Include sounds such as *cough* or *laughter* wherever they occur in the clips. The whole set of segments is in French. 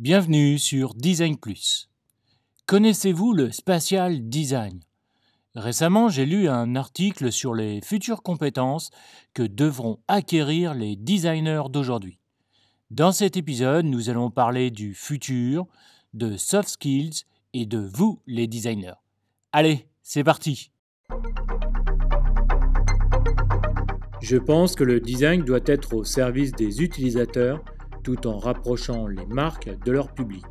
Bienvenue sur Design Plus. Connaissez-vous le spatial design? Récemment, j'ai lu un article sur les futures compétences que devront acquérir les designers d'aujourd'hui. Dans cet épisode, nous allons parler du futur, de soft skills et de vous, les designers. Allez, c'est parti Je pense que le design doit être au service des utilisateurs tout en rapprochant les marques de leur public.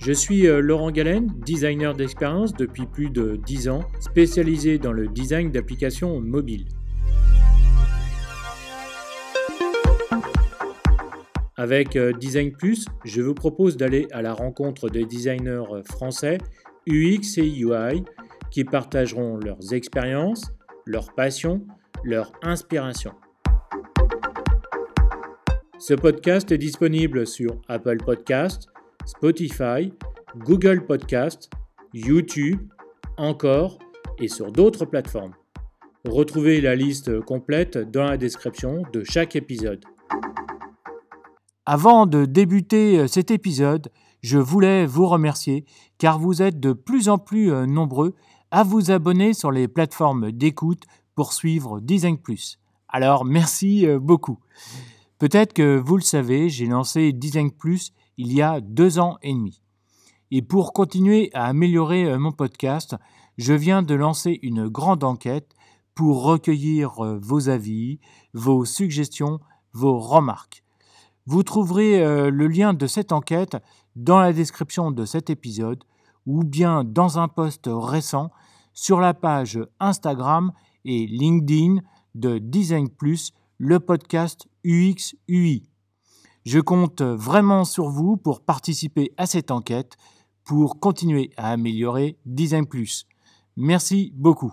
Je suis euh, Laurent Galen, designer d'expérience depuis plus de 10 ans, spécialisé dans le design d'applications mobiles. Avec euh, Design Plus, je vous propose d'aller à la rencontre des designers français UX et UI qui partageront leurs expériences, leurs passions, leur inspiration. Ce podcast est disponible sur Apple Podcast, Spotify, Google Podcast, YouTube, encore et sur d'autres plateformes. Retrouvez la liste complète dans la description de chaque épisode. Avant de débuter euh, cet épisode, je voulais vous remercier car vous êtes de plus en plus euh, nombreux à vous abonner sur les plateformes d'écoute pour suivre Design Plus. Alors merci euh, beaucoup. Peut-être que vous le savez, j'ai lancé Design Plus il y a deux ans et demi. Et pour continuer à améliorer euh, mon podcast, je viens de lancer une grande enquête pour recueillir euh, vos avis, vos suggestions, vos remarques. Vous trouverez euh, le lien de cette enquête dans la description de cet épisode ou bien dans un post récent sur la page Instagram et LinkedIn de Design Plus le podcast UX-UI. Je compte vraiment sur vous pour participer à cette enquête, pour continuer à améliorer Design Plus. Merci beaucoup.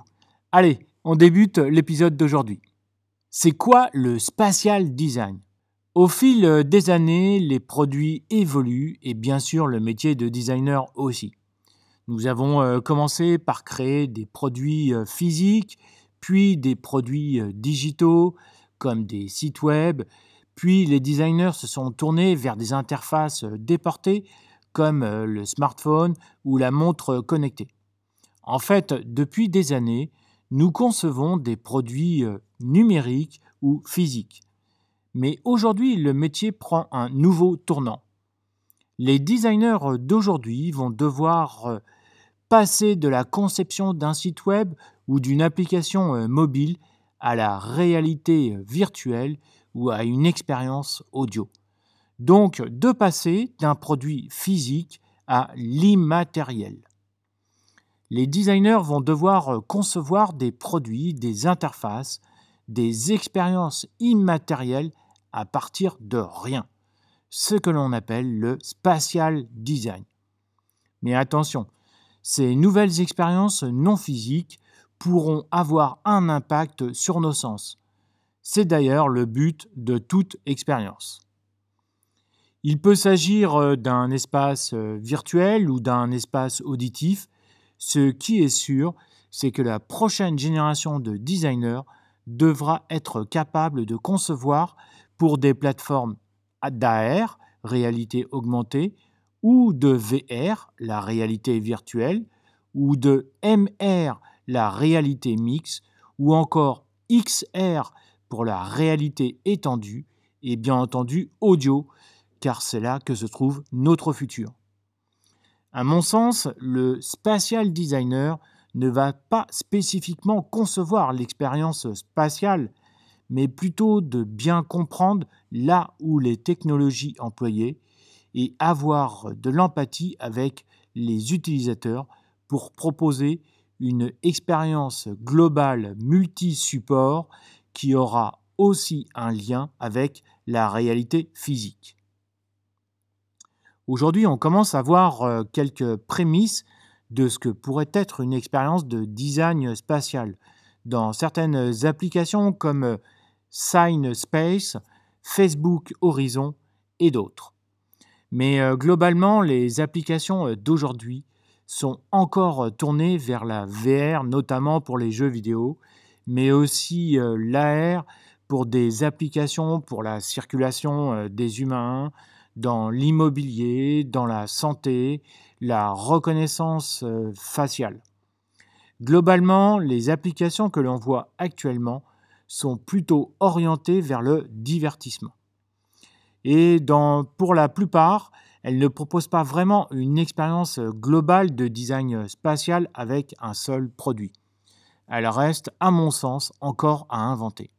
Allez, on débute l'épisode d'aujourd'hui. C'est quoi le spatial design? Au fil des années, les produits évoluent et bien sûr le métier de designer aussi. Nous avons euh, commencé par créer des produits euh, physiques, puis des produits euh, digitaux, comme des sites web, puis les designers se sont tournés vers des interfaces euh, déportées comme euh, le smartphone ou la montre connectée. En fait, depuis des années, nous concevons des produits euh, numériques ou physiques. Mais aujourd'hui, le métier prend un nouveau tournant. Les designers d'aujourd'hui vont devoir passer de la conception d'un site web ou d'une application mobile à la réalité virtuelle ou à une expérience audio. Donc de passer d'un produit physique à l'immatériel. Les designers vont devoir concevoir des produits, des interfaces, des expériences immatérielles à partir de rien, ce que l'on appelle le spatial design. Mais attention, ces nouvelles expériences non physiques pourront avoir un impact sur nos sens. C'est d'ailleurs le but de toute expérience. Il peut s'agir euh, d'un espace euh, virtuel ou d'un espace auditif. Ce qui est sûr, c'est que la prochaine génération de designers devra être capable de concevoir pour des plateformes d'AR, réalité augmentée, ou de VR, la réalité virtuelle, ou de MR, la réalité mixte, ou encore XR pour la réalité étendue, et bien entendu audio, car c'est là que se trouve notre futur. À mon sens, le spatial designer ne va pas spécifiquement concevoir l'expérience spatiale, mais plutôt de bien comprendre là où les technologies employées et avoir de l'empathie avec les utilisateurs pour proposer une expérience globale multi-support qui aura aussi un lien avec la réalité physique. Aujourd'hui, on commence à voir euh, quelques prémices de ce que pourrait être une expérience de design spatial dans certaines applications comme euh, Sign Space, Facebook Horizon et d'autres. Mais euh, globalement, les applications d'aujourd'hui sont encore tournés vers la VR, notamment pour les jeux vidéo, mais aussi l'AR pour des applications pour la circulation des humains, dans l'immobilier, dans la santé, la reconnaissance euh, faciale. Globalement, les applications que l'on voit actuellement sont plutôt orientées vers le divertissement. Et pour la plupart, elles ne proposent pas vraiment une expérience globale de design spatial avec un seul produit. Elles restent, à mon sens, encore à inventer.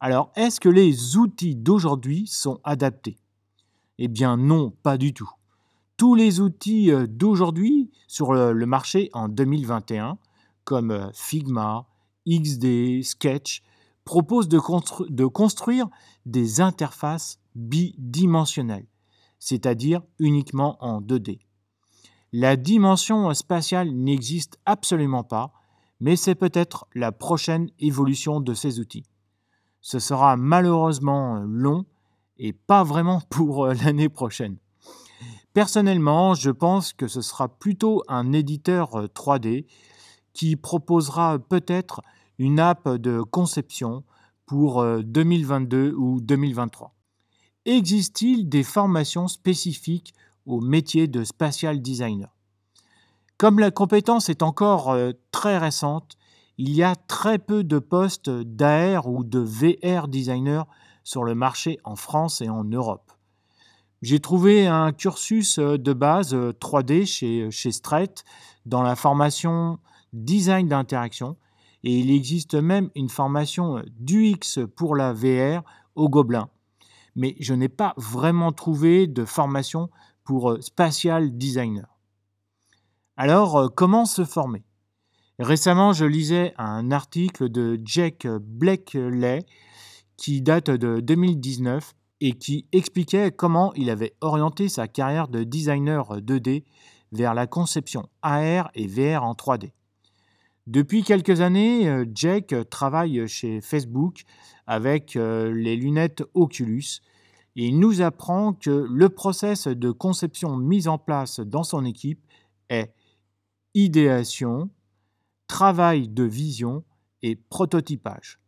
Alors, est-ce que les outils d'aujourd'hui sont adaptés? Eh bien non, pas du tout. Tous les outils euh, d'aujourd'hui sur le marché en 2021, comme euh, Figma, XD, Sketch, proposent de construire des interfaces bidimensionnelles, c'est-à-dire uniquement en 2D. La dimension spatiale n'existe absolument pas, mais c'est peut-être la prochaine évolution de ces outils. Ce sera malheureusement long et pas vraiment *laughs* pour euh, l'année prochaine. Personnellement, je pense que ce sera plutôt un éditeur 3D euh, qui proposera peut-être une app de conception pour 2022 euh, ou 2023. Existe-t-il des formations spécifiques au métier de spatial designer? Comme la compétence est encore très récente, il y a très peu de postes d'AR ou de VR designer sur le marché en France et en Europe. J'ai trouvé un cursus de base 3D chez, chez Strait dans la formation design d'interaction et il existe même une formation d'UX pour la VR au Gobelin. Mais je n'ai pas vraiment trouvé de formation pour spatial designer. Alors, comment se former? Récemment, je lisais un article de Jack Blakely qui date de 2019 et qui expliquait comment il avait orienté sa carrière de designer 2D vers la conception AR et VR en 3D. Depuis quelques années, Jack travaille chez Facebook avec euh, les lunettes Oculus et il nous apprend que le process de conception mis en place dans son équipe est idéation, travail de vision et prototypage.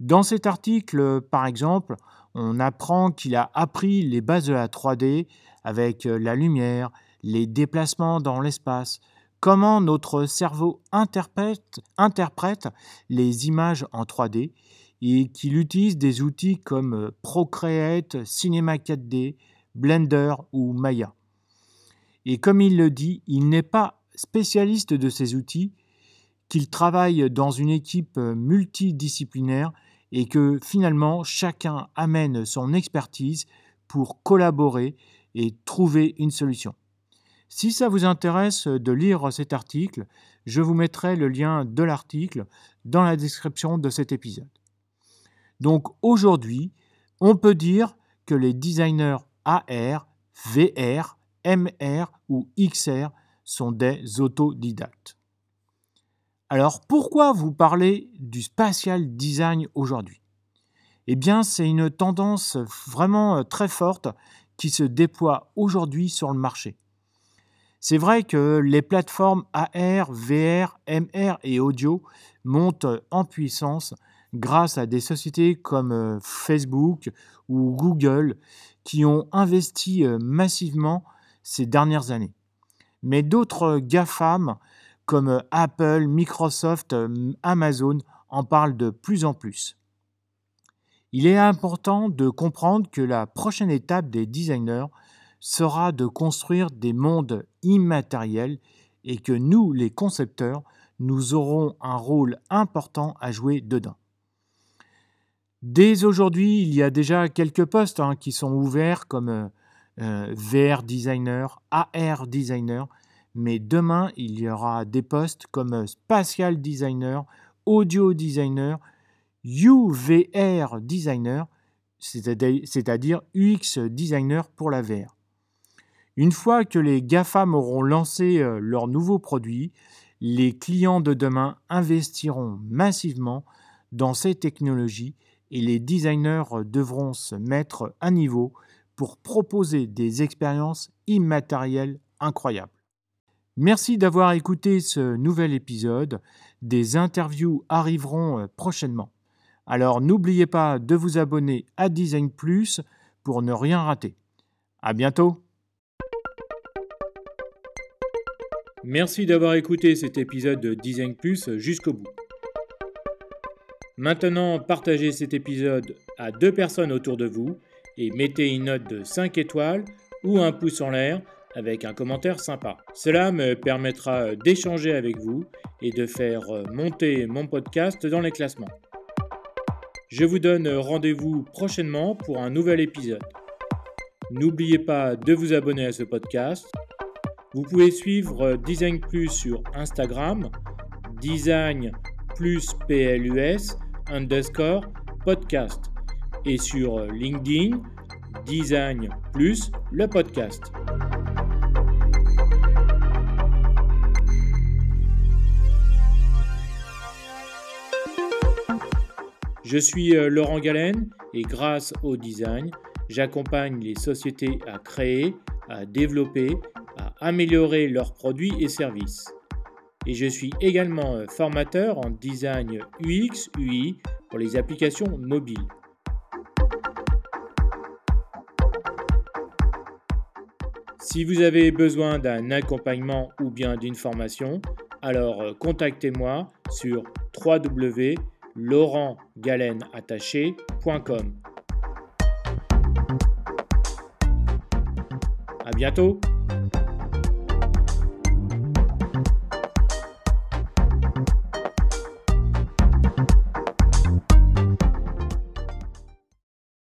Dans cet article, par exemple, on apprend qu'il a appris les bases de la 3D avec la lumière, les déplacements dans l'espace, comment notre cerveau interprète, les images en 3D et qu'il utilise des outils comme Procreate, Cinema 4D, Blender ou Maya. Et comme il le dit, il n'est pas spécialiste de ces outils, qu'il travaille dans une équipe euh, multidisciplinaire et que finalement chacun amène son expertise pour collaborer et trouver une solution. Si ça vous intéresse de lire cet article, je vous mettrai le lien de l'article dans la description de cet épisode. Donc aujourd'hui, on peut dire que les designers AR, VR, MR ou XR sont des autodidactes. Alors pourquoi vous parlez du spatial design aujourd'hui? Eh bien c'est une tendance vraiment euh, très forte qui se déploie aujourd'hui sur le marché. C'est vrai que les plateformes AR, VR, MR et audio montent en puissance grâce à des sociétés comme euh, Facebook ou Google qui ont investi euh, massivement ces dernières années. Mais d'autres GAFAM comme euh, Apple, Microsoft, Amazon en parlent de plus en plus. Il est important de comprendre que la prochaine étape des designers sera de construire des mondes immatériels et que nous, les concepteurs, nous aurons un rôle important à jouer dedans. Dès aujourd'hui, il y a déjà quelques postes hein, qui sont ouverts comme euh, VR designer, AR designer, mais demain, il y aura des postes comme spatial designer, audio designer, UVR designer, c'est-à-dire UX designer pour la VR. Une fois que les GAFAM auront lancé euh, leurs nouveaux produits, les clients de demain investiront massivement dans ces technologies et les designers devront se mettre à niveau pour proposer des expériences immatérielles incroyables. Merci d'avoir écouté ce nouvel épisode. Des interviews arriveront euh, prochainement. Alors n'oubliez pas de vous abonner à Design Plus pour ne rien rater. À bientôt. Merci d'avoir écouté cet épisode de Design Plus jusqu'au bout. Maintenant, partagez cet épisode à deux personnes autour de vous et mettez une note de 5 étoiles ou un pouce en l'air avec un commentaire sympa. Cela me permettra d'échanger avec vous et de faire monter mon podcast dans les classements. Je vous donne rendez-vous prochainement pour un nouvel épisode. N'oubliez pas de vous abonner à ce podcast. Vous pouvez suivre Design Plus sur Instagram, Design plus PLUS underscore podcast et sur LinkedIn, Design plus le podcast. Je suis euh, Laurent Galen et grâce au design, j'accompagne les sociétés à créer, à développer, améliorer leurs produits et services. Et je suis également euh, formateur en design UX, UI pour les applications mobiles. Si vous avez besoin d'un accompagnement ou bien d'une formation, alors euh, contactez-moi sur www.laurentgalenattaché.com. À bientôt